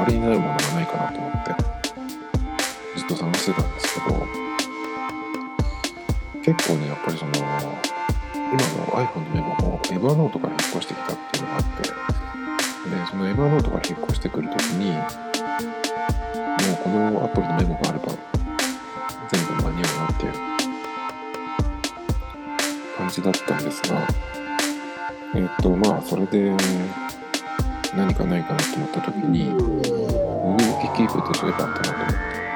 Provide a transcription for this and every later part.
わりになるものがないかなと思ってずっと探してたんですけど結構ねやっぱりその今の iPhone のメモも Evernote から引っ越してきたっていうのがあってでその Evernote から引っ越してくるときにもうこのアプリのメモがあれば全部間に合うなっていう感じだったんですがえっ、とまあそれで何かないかなと思った時に Google Keep ってそういえばあったなと思って。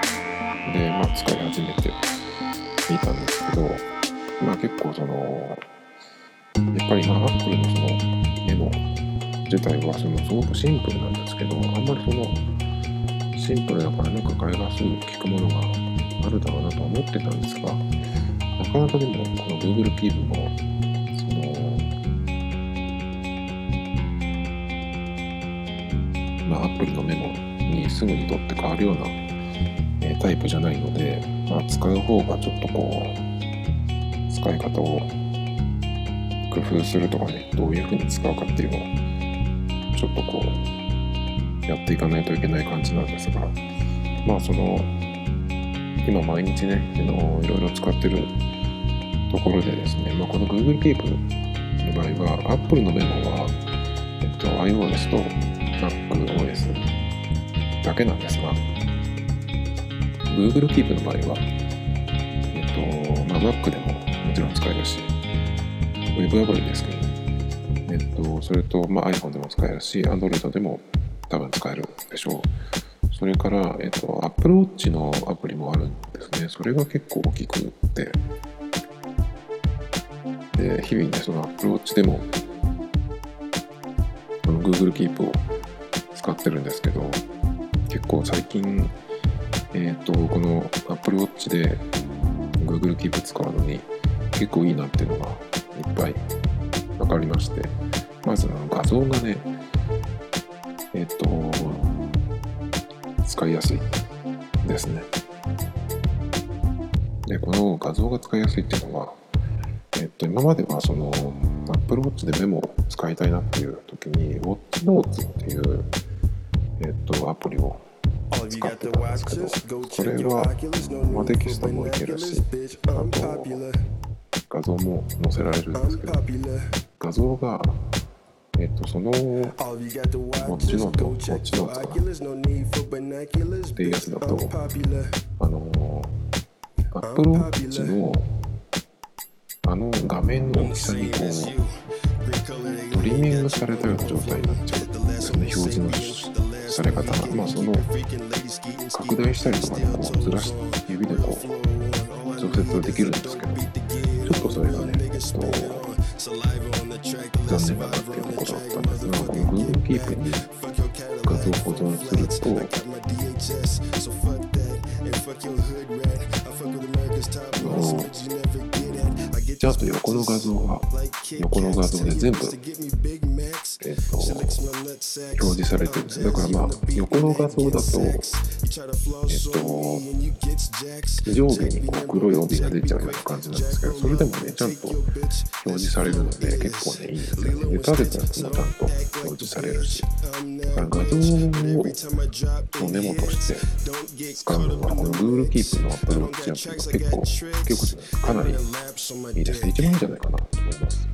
でまあ使い始めてみたんですけどまあ結構そのやっぱりまあ Apple のそのメモ自体はそのすごくシンプルなんですけどあんまりそのシンプルだからなんか替えがすぐ効くものがあるだろうなとは思ってたんですがなかなかでもこの Google Keep もまあアプリのメモにすぐに取って変わるような、えタイプじゃないので、まあ、使う方がちょっとこう使い方を工夫するとかねどういうふうに使うかっていうのをちょっとこうやっていかないといけない感じなんですがまあその今毎日ねあのいろいろ使ってるところでですね、まあ、この Google Keep の場合は Apple のメモは、えっと、iOS と MacOS だけなんですが Google Keep の場合は、えっとまあ、Mac でももちろん使えるし Web アプリですけど、えっと、それと、まあ、iPhone でも使えるし Android でも多分使えるでしょう。それから、えっと、Apple Watch のアプリもあるんですね。それが結構大きくって、で、日々ね、その Apple Watch でも、Google Keep を使ってるんですけど、結構最近、えっ、と、この Apple Watch で Google Keep 使うのに結構いいなっていうのがいっぱい分かりまして、まずの画像がね、えっ、と、使いやすいですね。で、この画像が使いやすいっていうのは、えっと、今まではその Apple Watch でメモを使いたいなっていう時に WatchNotes っていう、えっと、アプリを使ってたんですけど、これは、まあ、テキストもいけるし、あと画像も載せられるんですけど、画像がえっと、その、もちろんと、もちろんか。っていうやつだと、あの、Apple Watch の、あの画面の大きさにこう、トリミングされたような状態になっちゃうんですね、表示のされ方が。まあ、その、拡大したりとかね、こう、ずらし、指でこう、調節できるんですけど、ちょっとそれがね、えっと、残念だなっていうところだったんですが、この Google Keep に画像保存すると、ちゃんと横の画像が横の画像で全部、えっと表示されてるんですだからまあ横の画像だとえっと上下にこう黒い帯が出ちゃうような感じなんですけどそれでもねちゃんと表示されるので結構ね。いいんですよねで垂れたやつもちゃんと表示されるしだから画像をメモとして使うのはこの Google Keep の Apple Watch アプリが結構結構かなりいいですね一番いいんじゃないかなと思います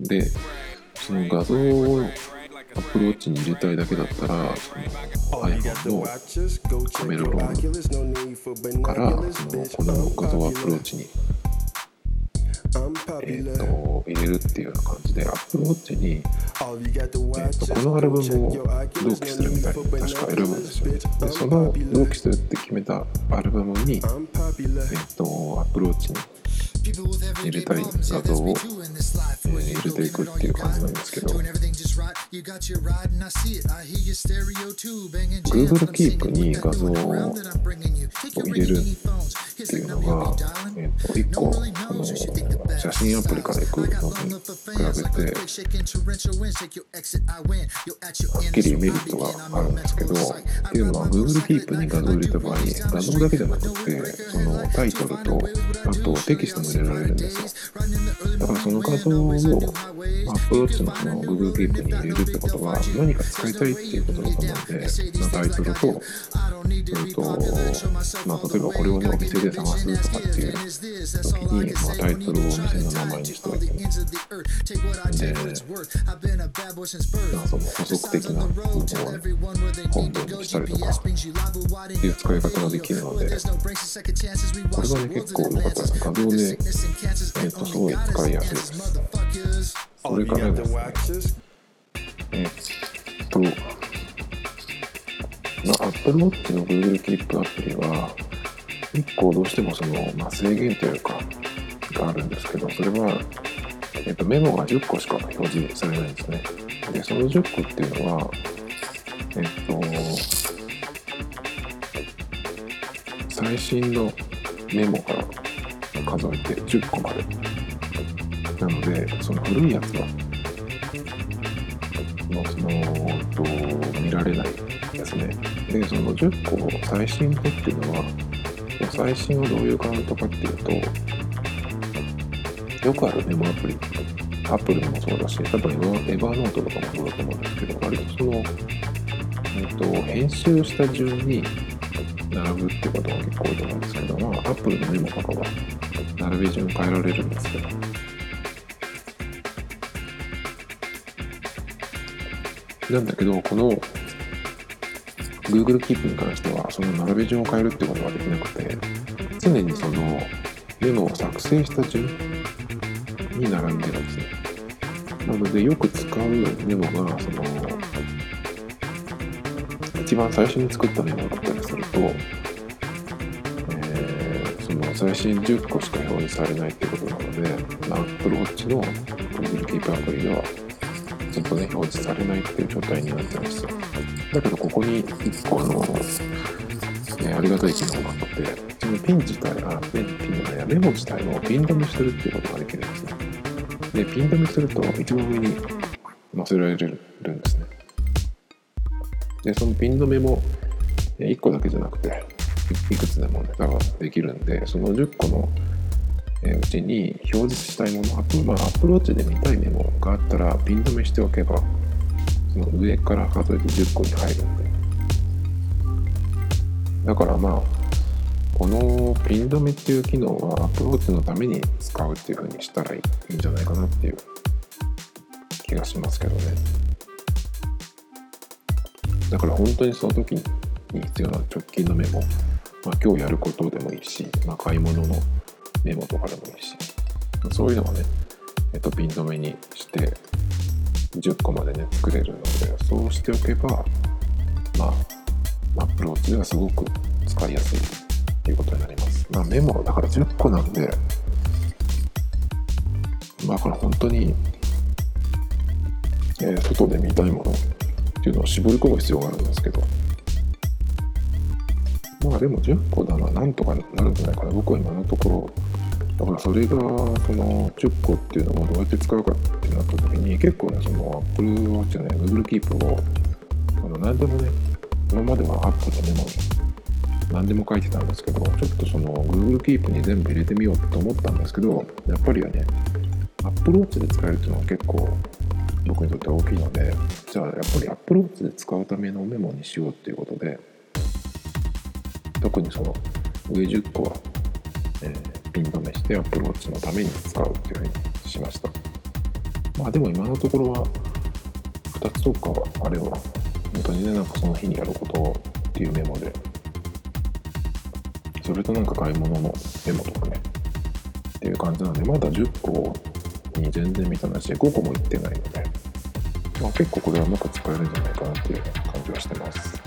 でその画像をアプローチに入れたいだけだったら、iPhone のカメラロールからそのこの画像アプローチに、えー、と入れるっていうような感じで、アプローチに、えー、とこのアルバムを同期するみたいに確か選ぶんですよね。で、その同期するって決めたアルバムに、えー、とアプローチに入れたい画像を、えー、入れていくっていう感じなんですけど Google Keep に画像を入れるっていうのが、えー、と1個あの写真アプリから行くのに比べてはっきりメリットがあるんですけどっていうのは Google Keep に画像を入れた場合画像だけじゃなくてそのタイトルとあとテキストも入れられるんですよだからその画像を Apple Watch のその Google Keep に入れるってことは何か使いたいっていうことだと思うんで、まあ、タイトルとえっとまあ、例えばこれをねお店で探すとかっていう時に、まあ、タイトルをお店の名前にしておいて、ね、で、まあ、その補足的な部分を、ね、本文にしたりとかっていう使い方ができるのでこれがね結構良かったです画像で、えっとすごい使いやすいですそれからですねえっとまあ、Apple Watch の Google Keep アプリは1個どうしてもその、まあ、制限というかがあるんですけどそれは、えっと、メモが10個しか表示されないんですね。でその10個っていうのはえっと最新のメモから数えて10個までなのでその古いやつはのそのと見られないですね。で、その10個最新のっていうのは、最新はどういうカウントかっていうと、よくあるメモアプリ、アップルもそうだし、多分エヴァーノートとかもそうだと思うんですけど、割とその、えっと、編集した順に並ぶってことが結構多いと思うんですけど、まあ、アップルのメモとかは並び順変えられるんですけど、なんだけど、この Google Keep に関しては、その並び順を変えるってことができなくて、常にそのメモを作成した順に並んでるんですね。なので、よく使うメモが、その、一番最初に作ったメモだったりすると、えー、その最新10個しか表示されないってことなので、Apple Watch の Google Keep アプリでは、ずっとね、表示されないっていう状態になってますよ。だけど、ここに1個あの、ね、ありがたい機能があって、そのピン自体、あ、ピン、ピンのね、メモ自体をピン止めするっていうことができるんですね。で、ピン止めすると一番上に載せられるんです。で、そのピン止めも1個だけじゃなくて、いくつでもね、だからできるんで、その10個のうちに表示したいもの、まあ、アプローチで見たいメモがあったらピン止めしておけば、その上から数えて10個に入るんで。だからまあ、このピン止めっていう機能はアプローチのために使うっていう風にしたらいいんじゃないかなっていう気がしますけどね。だから本当にその時に必要な直近のメモ、まあ、今日やることでもいいし、まあ、買い物のメモとかでもいいし、そういうのはね、えっと、ピン止めにして10個までね、作れるので、そうしておけば、まあ、アプローチではすごく使いやすいということになります。まあ、メモ、だから10個なんで、まあ、これ本当に、えー、外で見たいものっていうのを絞り込む必要があるんですけど、まあでも10個ならなんとかなるんじゃないかな。僕は今のところだからそれがその10個っていうのをどうやって使うかってなった時に結構ねその Apple Watch ね Google Keep をあの何でもね今までは Apple でメモに何でも書いてたんですけどちょっとその Google Keep に全部入れてみようと思ったんですけどやっぱりはね Apple Watch で使えるっていうのは結構僕にとっては大きいのでじゃあやっぱり Apple Watch で使うためのメモにしようっていうことで特にその上10個は、えーピン止めしてアプローチのために使うっていうふうにしました。まあでも今のところは2つとかあれば本当にねなんかその日にやることっていうメモでそれとなんか買い物のメモとかねっていう感じなのでまだ10個に全然満たないし5個もいってないので、まあ、結構これはうまく使えるんじゃないかなっていう感じはしてます。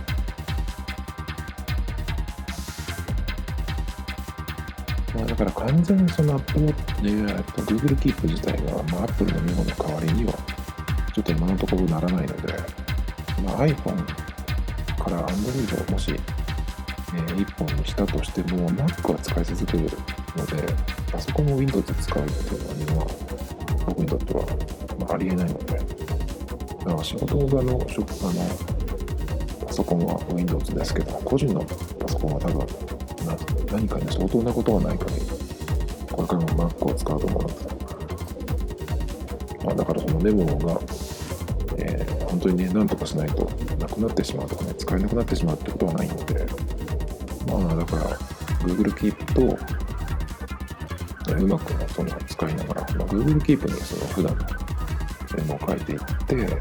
まあ、だから完全にその Apple、えー、Google Keep 自体が、まあ、Apple のメモの代わりにはちちょっと今のところならないので、まあ、iPhone から Android をもし、えー、1本にしたとしても Mac は使い続けるのでパソコンを Windows で使うっていうのは僕にとっては、まあ、ありえないのでだから仕事場の職あのパソコンは Windows ですけど個人のパソコンは多分何かに相当なことがない限りこれからも Mac を使うと思うのでまあ、だからそのメモが、えー、本当にね、なんとかしないとなくなってしまうとかね、使えなくなってしまうってことはないので、まあ、だから、Google Keep と、うまくね、その使いながら、まあ、Google Keep にその普段のメモを書いていって、え、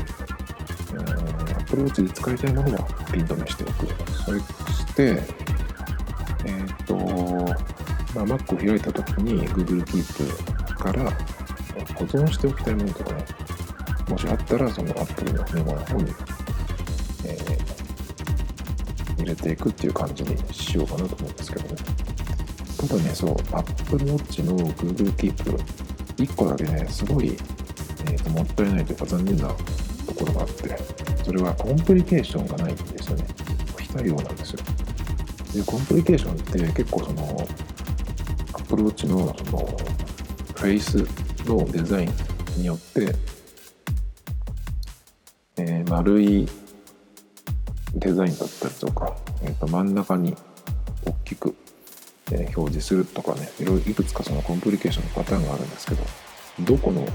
Apple Watch で使いたいものはピン止めしておく。それして、えっ、と、まあ、Mac を開いたときに Google Keep から保存しておきたいものとかね、もしあったら、その Apple のメモの方に、えー、入れていくっていう感じにしようかなと思うんですけどね。ただね、そう、Apple Watch の Google Keep、1個だけね、すごい、えーと、もったいないというか残念なところがあって、それはコンプリケーションがないんですよね。非対応なんですよ。で、コンプリケーションって結構その、Apple Watch のその、フェイスのデザインによって、えー、丸いデザインだったりとか、えー、と真ん中に大きく、えー、表示するとかねいろいろいくつかそのコンプリケーションのパターンがあるんですけどどこの、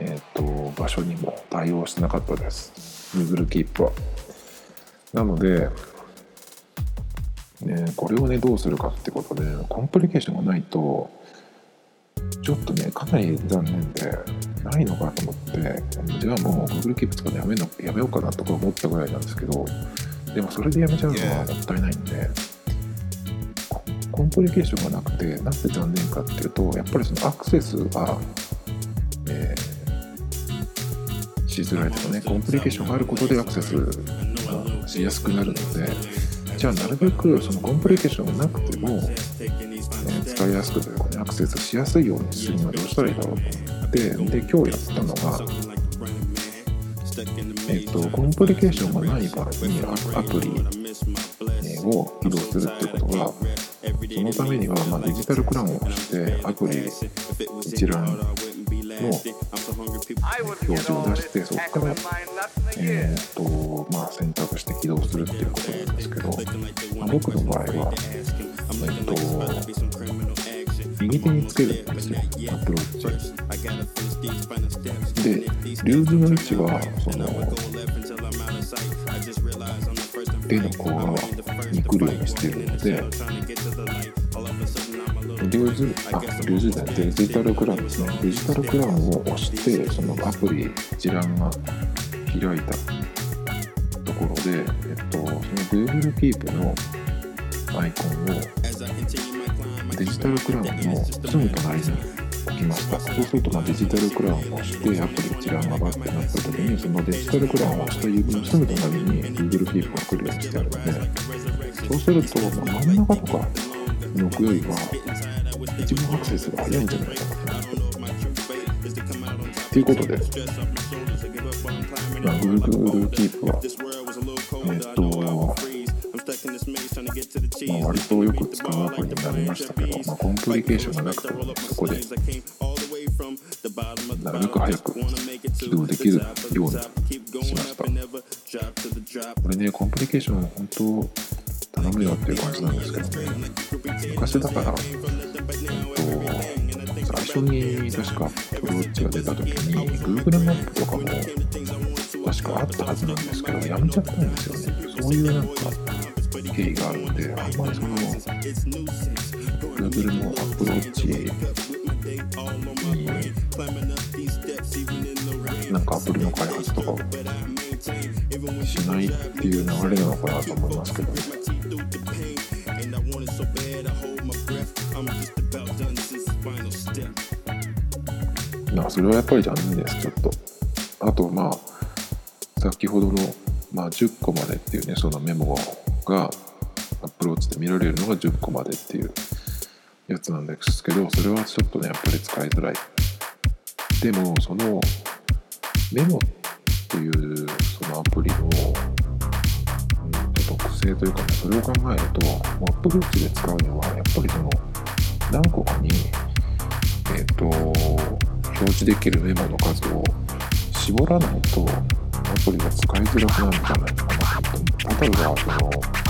えーと、場所にも対応してなかったです。Google Keep は。なのでね、これをねどうするかってことでコンプリケーションがないとちょっとね、かなり残念で、ないのかと思って、じゃあもう Google Keep 使うのやめのやめようかなとか思ったぐらいなんですけど、でもそれでやめちゃうのはもったいないんで、コンプリケーションがなくて、なぜ残念かっていうと、やっぱりそのアクセスが、しづらいとかね、コンプリケーションがあることでアクセスがしやすくなるので、じゃあなるべくそのコンプリケーションがなくても、使いやすくというかねアクセスしやすいようにするにはどうしたらいいだろうと思ってで今日やったのがえっとコンプリケーションがない場合にアプリを起動するっていうことはそのためには、まあ、デジタルクラウンをしてアプリ一覧の表示を出してそこから、えーとまあ、選択して起動するっていうことなんですけど、まあ、僕の場合は、えっと右手につけるんですよアプローチ。でリューズの位置はその手の甲側に来るようにしてるのでリューズあリューズじゃないデジタルクラウンですねデジタルクラウンを押してそのアプリ一覧が開いたところで、えっと、その Google Keep のアイコンをデジタルクラウンのすぐ隣に置きました。そうするとまデジタルクラウンを押してアプリ一覧がバッてなった時にそのデジタルクラウンを押した指のすぐ隣に Google Keep が来るようにしてあるのでそうすると、ま真ん中とかに置くよりは一番アクセスが早いんじゃないかなと思って。いうことで、まあ、Google Keep は、えっと、まあ、割とよく使うアプリになりましたけど、まあ、コンプリケーションがなくても、そこでなるべく早く起動できるようにしましたこれねコンプリケーション本当頼むよっていう感じなんですけどね昔だからえっと最初に確かプロウォッチが出た時に Google マップとかも確かあったはずなんですけどやめちゃったんですよねそういうなんか経緯があるので、あんまりその Google の Apple Watch になんかアプリの開発とかをしないっていう流れなのかなと思いますけどね。あそれはやっぱり残念ですちょっと。あとまあ先ほどの、まあ、10個までっていうねそのメモがアプローチで見られるのが10個までっていうやつなんですけどそれはちょっとねやっぱり使いづらい。でもそのメモっていうそのアプリの、特性というか、ね、それを考えると、Apple Watch で使うには、やっぱりその何個かに、えっ、ー、と、表示できるメモの数を絞らないと、アプリが使いづらくなるんじゃないかなと。例えば、その、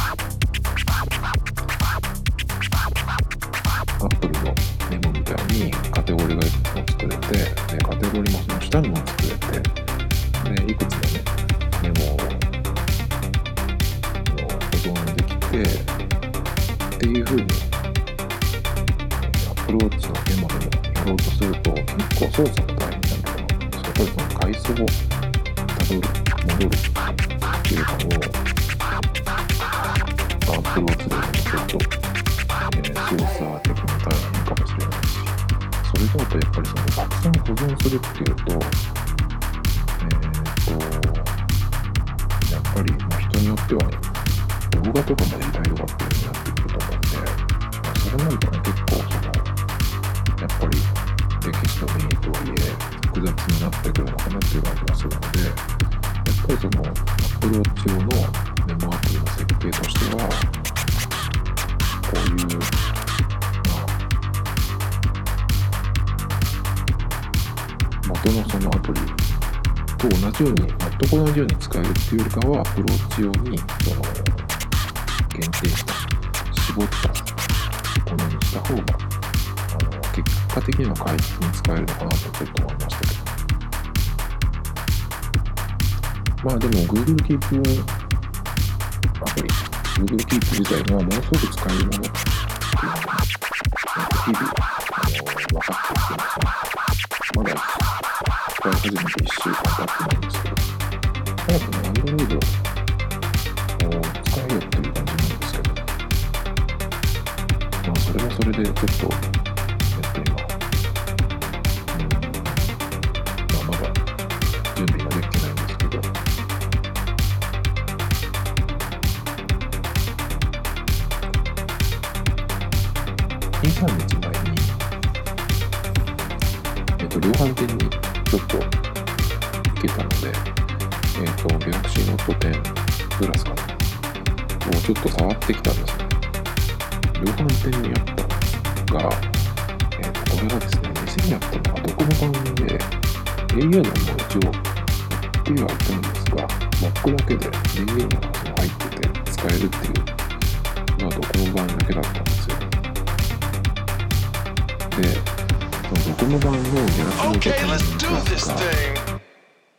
の、Apple Watch 用のメモアプリの設計としては、こういう、まあ、元のそのアプリと同じように、全く同じように使えるっていうよりかは、アプローチ用に、その、限定した、絞ったものにした方が、あの、結果的には快適に使えるのかなとちょっと思いましたけど。まあでも Google Keep アプリ、Google Keep 自体がものすごく使えるものっていうのが、日々、あの、分かってきてますね。まだ使い始めて1週間経ってないんですけど、早くね、Android を使えよっていう感じなんですけど、まあそれはそれでちょっと、2、3日前に、えっと、量販店にちょっと行けたので、えっと、Galaxy Note 10プラスかなをちょっと触ってきたんですね。量販店にあったのが、えっと、これがですね、店にあったのがどこの番組で、au のも一応、っていうのは言ったんですが、Mac だけで au のが入ってて使えるっていうのはどこの番だけだったんです。で、その版のギャラクシーノート10プラスが、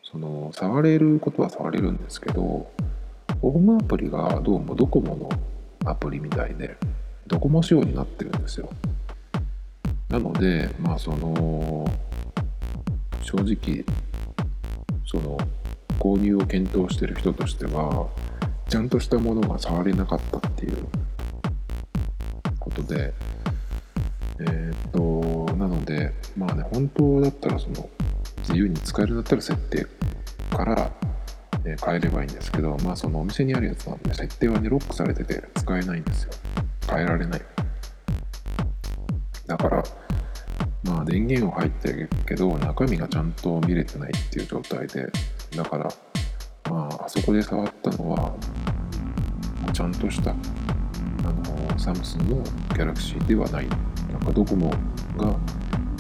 その触れることは触れるんですけど、ホームアプリがどうもドコモのアプリみたいで、ドコモ仕様になってるんですよ。なので、まあその、正直、その、購入を検討してる人としては、ちゃんとしたものが触れなかったっていうことで、え、っと、なので、まあね、本当だったら、その、自由に使えるんだったら設定から、え変えればいいんですけど、まあそのお店にあるやつなんで、設定はね、ロックされてて使えないんですよ。変えられない。だから、まあ電源は入ってるけど、中身がちゃんと見れてないっていう状態で、だから、まあ、あそこで触ったのは、ちゃんとした、あの、サムスンのギャラクシーではない。なんかドコモが、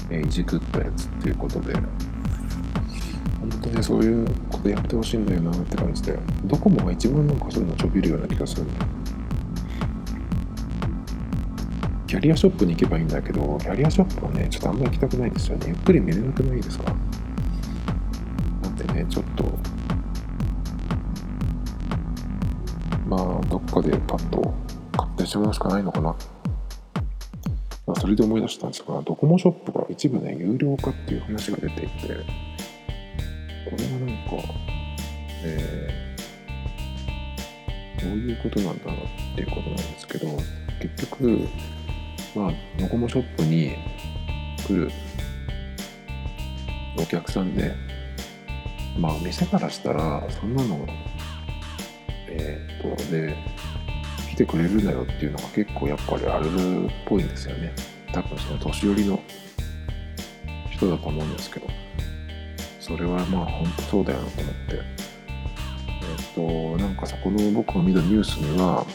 えーいじくったやつっていうことで、本当にそういうことやってほしいんだよなって感じで、ドコモが一番なんかそういうのちょびるような気がする。キャリアショップに行けばいいんだけど、キャリアショップはね、ちょっとあんまり行きたくないですよね。ゆっくり見れなくないですか？なんでね、ちょっと、まあ、どっかでパッと買ってしまうしかないのかな。れで思い出したんですが、ドコモショップが一部ね、有料化っていう話が出ていて、これはなんか、えー、どういうことなんだろうっていうことなんですけど、結局、まあ、ドコモショップに来るお客さんで、まあ、店からしたら、そんなの、えーっと、で、来てくれるんだよっていうのが結構やっぱりあるっぽいんですよね。多分その年寄りの人だと思うんですけど、それはまあ本当そうだよなと思って。えっとなんかそこの僕が見たニュースには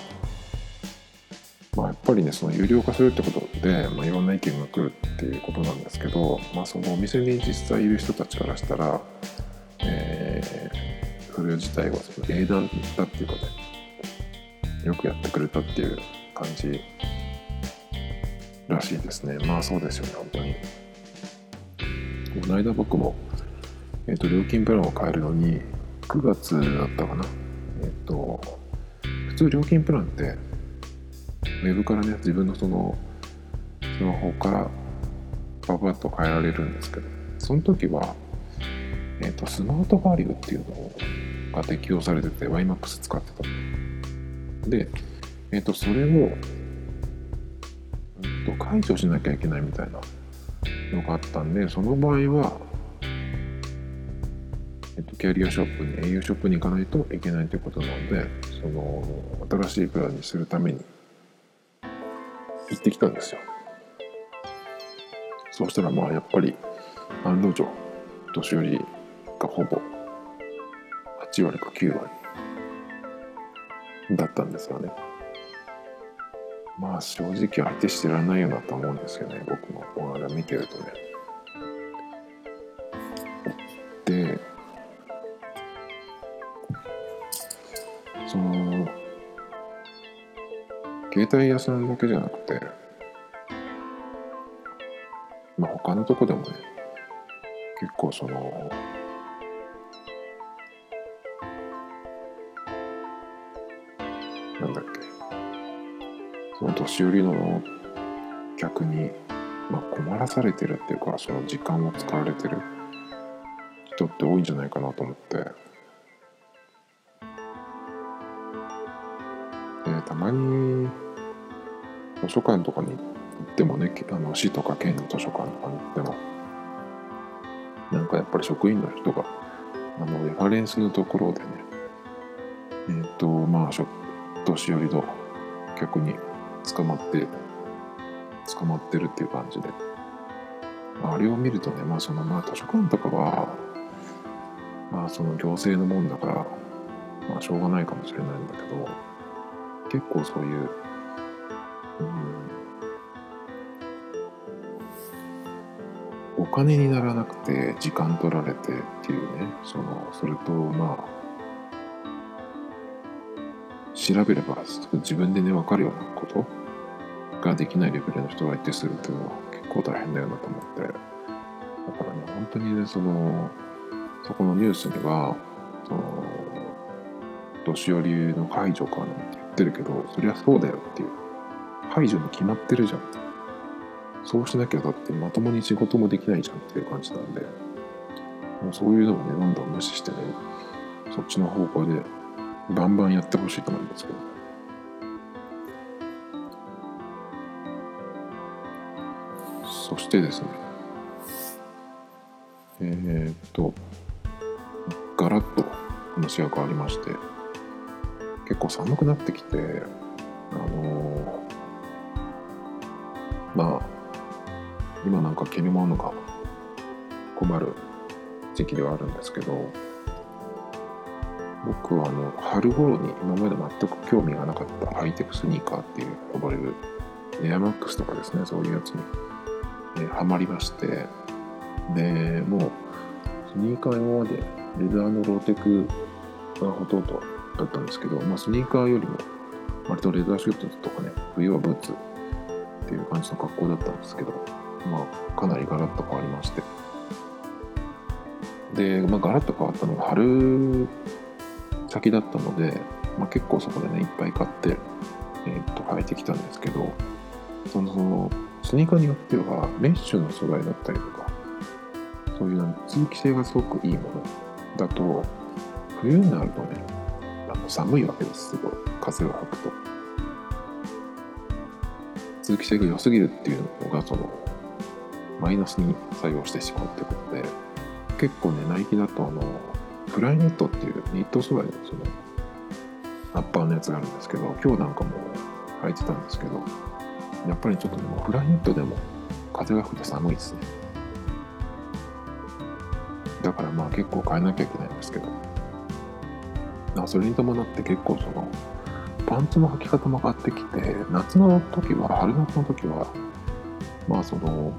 まあ、やっぱりねその有料化するってことで、まあ、いろんな意見が来るっていうことなんですけど、まあ、そのお店に実際いる人たちからしたら、えー、それ自体はその英断だっていうかねよくやってくれたっていう感じらしいですね。まあそうですよね本当に。この間僕も、えーと、料金プランを変えるのに9月だったかな。えっ、ー、と普通料金プランってウェブからね自分のそのスマホからパパッと変えられるんですけどその時は、えーと、スマートバリューっていうのが適用されてて YMAX 使ってたで、えっ、とそれを、と、解除しなきゃいけないみたいなのがあったんでその場合は、えっ、と、キャリアショップに au ショップに行かないといけないということなのでその新しいプランにするために行ってきたんですよ。そうしたらまあやっぱり案の定年寄りがほぼ8割か9割だったんですよね。まあ正直相手してらんないよなと思うんですよね。僕もこの間見てるとね。でその携帯屋さんだけじゃなくて、まあ他のとこでもね、結構その、年寄りの客に、まあ、困らされてるっていうか、その時間を使われてる人って多いんじゃないかなと思って、でたまに図書館とかに行ってもねあの市とか県の図書館とかに行ってもなんかやっぱり職員の人があのレファレンスのところでねえっ、ー、とまあ年寄りの客に捕まって捕まってるっていう感じで。あれを見るとねまあそのまあ図書館とかはまあその行政のもんだからまあしょうがないかもしれないんだけど結構そういううんお金にならなくて時間取られてっていうねそのそれとまあ調べれば自分でね分かるようなことができないレベルの人がいてするっていうのは結構大変だよなと思って。だからね本当にねそのそこのニュースにはその年寄りの解除かなんて言ってるけどそりゃそうだよっていう排除に決まってるじゃんそうしなきゃだってまともに仕事もできないじゃんっていう感じなんでもうそういうのをねどんどん無視してねそっちの方向でバンバンやってほしいと思うんですけど。そしてですね。えー、っとガラッと話が変わりまして結構寒くなってきてあのまあ今なんか着るものが困る時期ではあるんですけど僕はあの春頃に今まで全く興味がなかったハイテクスニーカーっていう呼ばれるエアマックスとかですねそういうやつに、えハマりましてでもうスニーカー今までレザーのローテクがほとんどだったんですけど、まあ、スニーカーよりも割とレザーシュートとかね冬はブーツっていう感じの格好だったんですけど、まあ、かなりガラッと変わりまして。で、まあ、ガラッと変わったのが春先だったので、まあ、結構そこでねいっぱい買って、えー、っと変えてきたんですけどそのそのスニーカーによってはメッシュの素材だったりとかそういう通気性がすごくいいものだと冬になるとねあの寒いわけですすごい。風を吐くと。通気性が良すぎるっていうのがそのマイナスに作用してしまうってことで結構ねナイキだとあのフライネットっていうニット素材のそのアッパーのやつがあるんですけど今日なんかも履いてたんですけどやっぱりちょっとねもフライネットでも風が吹いて寒いですね。だからまあ結構変えなきゃいけないんですけど。それに伴って結構そのパンツの履き方も上がってきて夏の時は春夏の時はまあその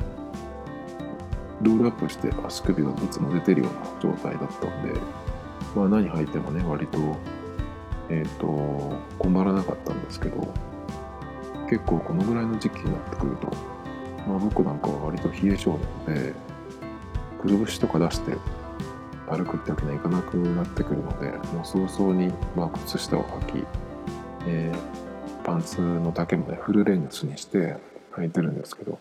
ロールアップして足首がいつも出てるような状態だったんでまあ何履いてもね割とえっ、ー、と困らなかったんですけど結構このぐらいの時期になってくると、まあ、僕なんかは割と冷え性なのでくるぶしとか出して歩くってわけにはいかなくなってくるのでもう早々にまあ靴下を履き、えー、パンツの丈もねフルレングスにして履いてるんですけど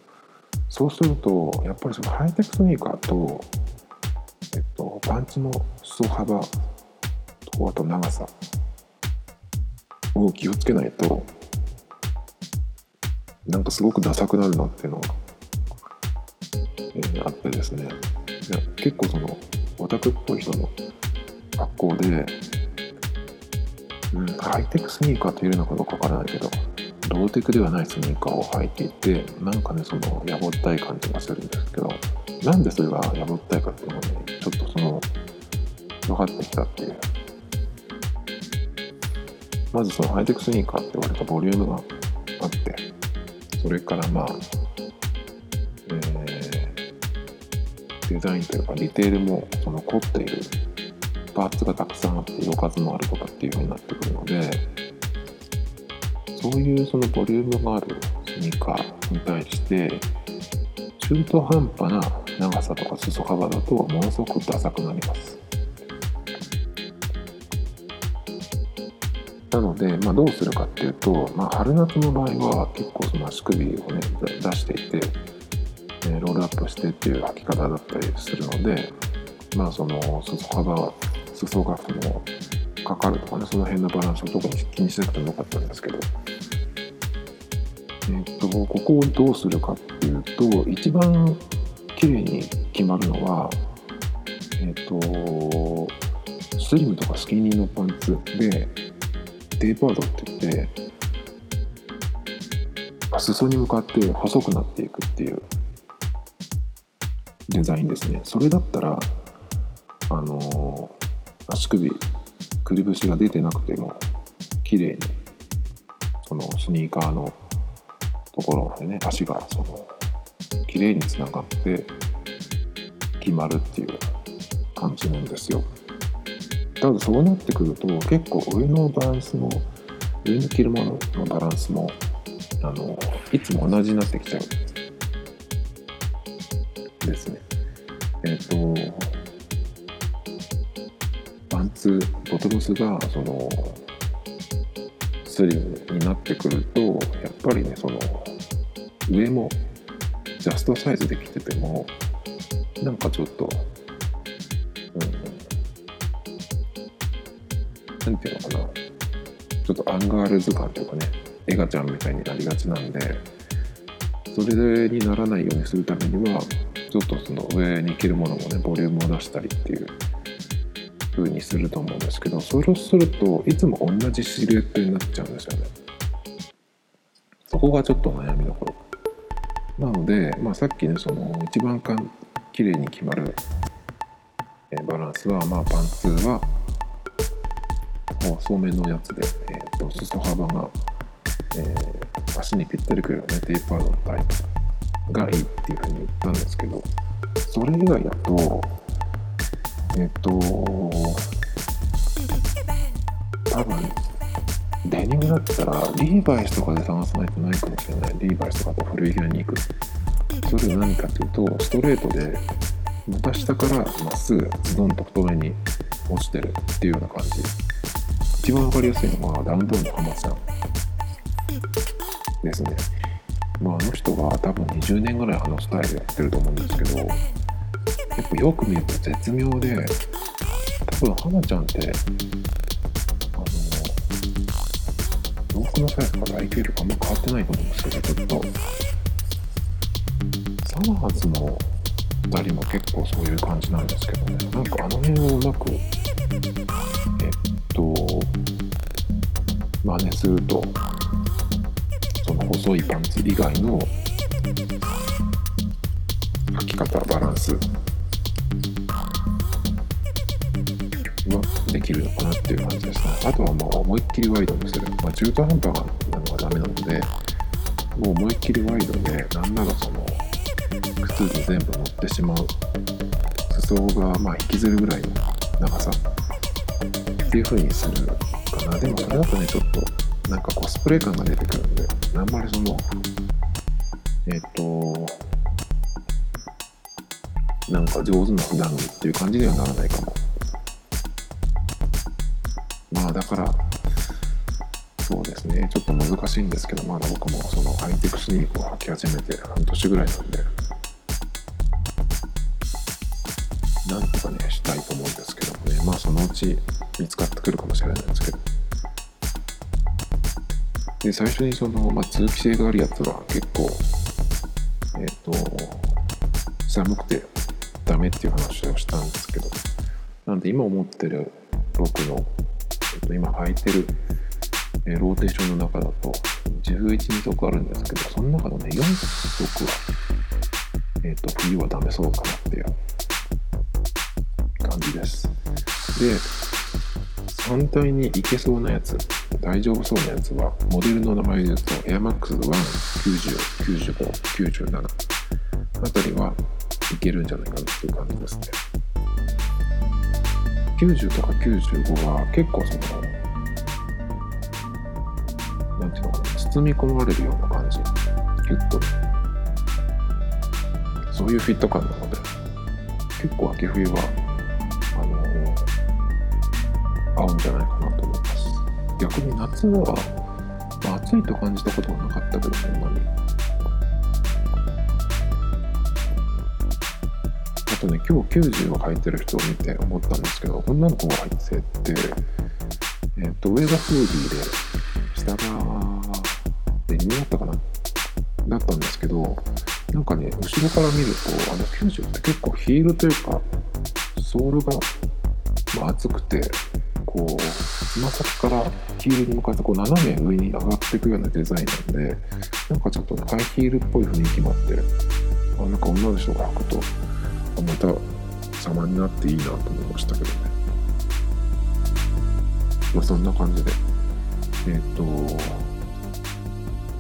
そうするとやっぱりそのハイテクスニーカー、と、パンツの裾幅とあと長さを気をつけないとなんかすごくダサくなるなっていうのが、えー、あってですね。結構そのオタクっぽい人の格好で、うん、ハイテクスニーカーと言えるのかどうかわからないけどローテクではないスニーカーを履いていてなんかねそのやぼったい感じがするんですけどなんでそれがやぼったいかっていうのがねちょっとその分かってきたっていう。まずそのハイテクスニーカーって割とボリュームがあってそれからまあ、えー、デザインというかディテールもその凝っているパーツがたくさんあって色数のあるとかっていうふうになってくるのでそういうそのボリュームがあるスニーカーに対して中途半端な長さとか裾幅だとものすごくダサくなります。なので、まあ、どうするかっていうと、まあ、春夏の場合は結構その足首をね出していて、えロールアップしてっていう履き方だったりするのでまあその裾幅裾がそのかかるとかねその辺のバランスを特に気にしなくてもよかったんですけど。えっ、とここをどうするかっていうと一番綺麗に決まるのはえっ、とスリムとかスキニーのパンツでテーパードって言って裾に向かって細くなっていくっていうデザインですねそれだったらあの足首くるぶしが出てなくても綺麗にそのスニーカーのところでね足がその綺麗につながって決まるっていう感じなんですよ。ただそうなってくると結構上のバランスも上に着るもののバランスもあのいつも同じになってきちゃうですね。えっ、ー、とパンツボトムスがそのスリムになってくるとやっぱりねその上もジャストサイズで着ててもなんかちょっと何ていうのかな。ちょっとアンガールズ感というかねエガちゃんみたいになりがちなんでそれにならないようにするためにはちょっとその上に着るものもねボリュームを出したりっていう風にすると思うんですけどそれをするといつも同じシルエットになっちゃうんですよね。そこがちょっと悩みどころ。なので、まあ、さっきねその一番かん綺麗に決まるバランスは、まあ、パンツは細めんのやつで、えーと、裾幅が、えー、足にぴったりくるよねテーパードのタイプがいいっていうふうに言ったんですけどそれ以外だとえっ、ー、と多分デニムだったらリーバイスとかで探さないとないかもしれない。リーバイスとかと古着屋に行く。それは何かというとストレートでまた下からまっすぐズドンと太めに落ちてるっていうような感じ。一番わかりやすいのはダウンタウンの浜さんですね。まあ、あの人が多分20年ぐらいあのスタイルやってると思うんですけど、やっぱよく見ると絶妙で、多分浜ちゃんって、あの、洋服のサイズまだ IQ とかあんま変わってないと思うんですけど、ちょっと、サマーズの2人も結構そういう感じなんですけどね、なんかあの辺をうまく、と真似するとその細いパンツ以外の履き方バランスはできるのかなっていう感じですね。あとはもう思いっきりワイドにする、まあ、中途半端なのがダメなのでもう思いっきりワイドでなんならその靴に全部乗ってしまう。裾がまあ引きずるぐらいの長さ。っていう風にするかなでもそれだとねちょっとなんかコスプレ感が出てくるんであんまりそのえっ、となんか上手な普段着っていう感じにはならないかもまあだからそうですね。ちょっと難しいんですけどまだ僕もそのハイテクスニークを履き始めて半年ぐらいなんでなんとかねしたいと思うんですけどもね。まあそのうちってくるかもしれなんですけど。で最初にその、まあ、通気性があるやつは結構えっ、ー、と寒くてダメっていう話をしたんですけど。なんで今思ってる僕の、えっと、今履いてる、え、ローテーションの中だと11足あるんですけどその中のね4足は、えっと冬はダメそうかなっていう感じです。で反対にいけそうなやつ。大丈夫そうなやつはモデルの名前で言うと AirMax1909597 あたりはいけるんじゃないかなっていう感じですね。90とか95は結構そのなんていうのかな包み込まれるような感じ。ギュッと。そういうフィット感なので結構秋冬は合うんじゃないかなと思います。逆に夏は、まあ、暑いと感じたことはなかったけどそんなに。あとね今日90を履いてる人を見て思ったんですけど女の子が履いてて、えー、と上がフーディーで下がデニムだったかな？だったんですけどなんかね後ろから見るとあの90って結構ヒールというかソールが、まあ、厚くてこうつま先からヒールに向かってこう斜め上に上がっていくようなデザインなんでなんかちょっとハイヒールっぽい雰囲気もあってあなんか女の人が履くとまた様になっていいなと思いましたけどね。まあそんな感じでえっ、ー、と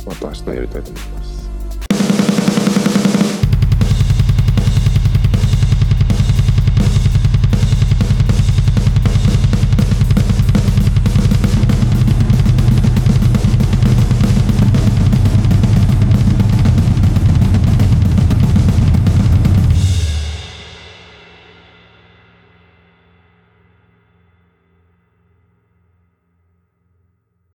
また明日やりたいと思います。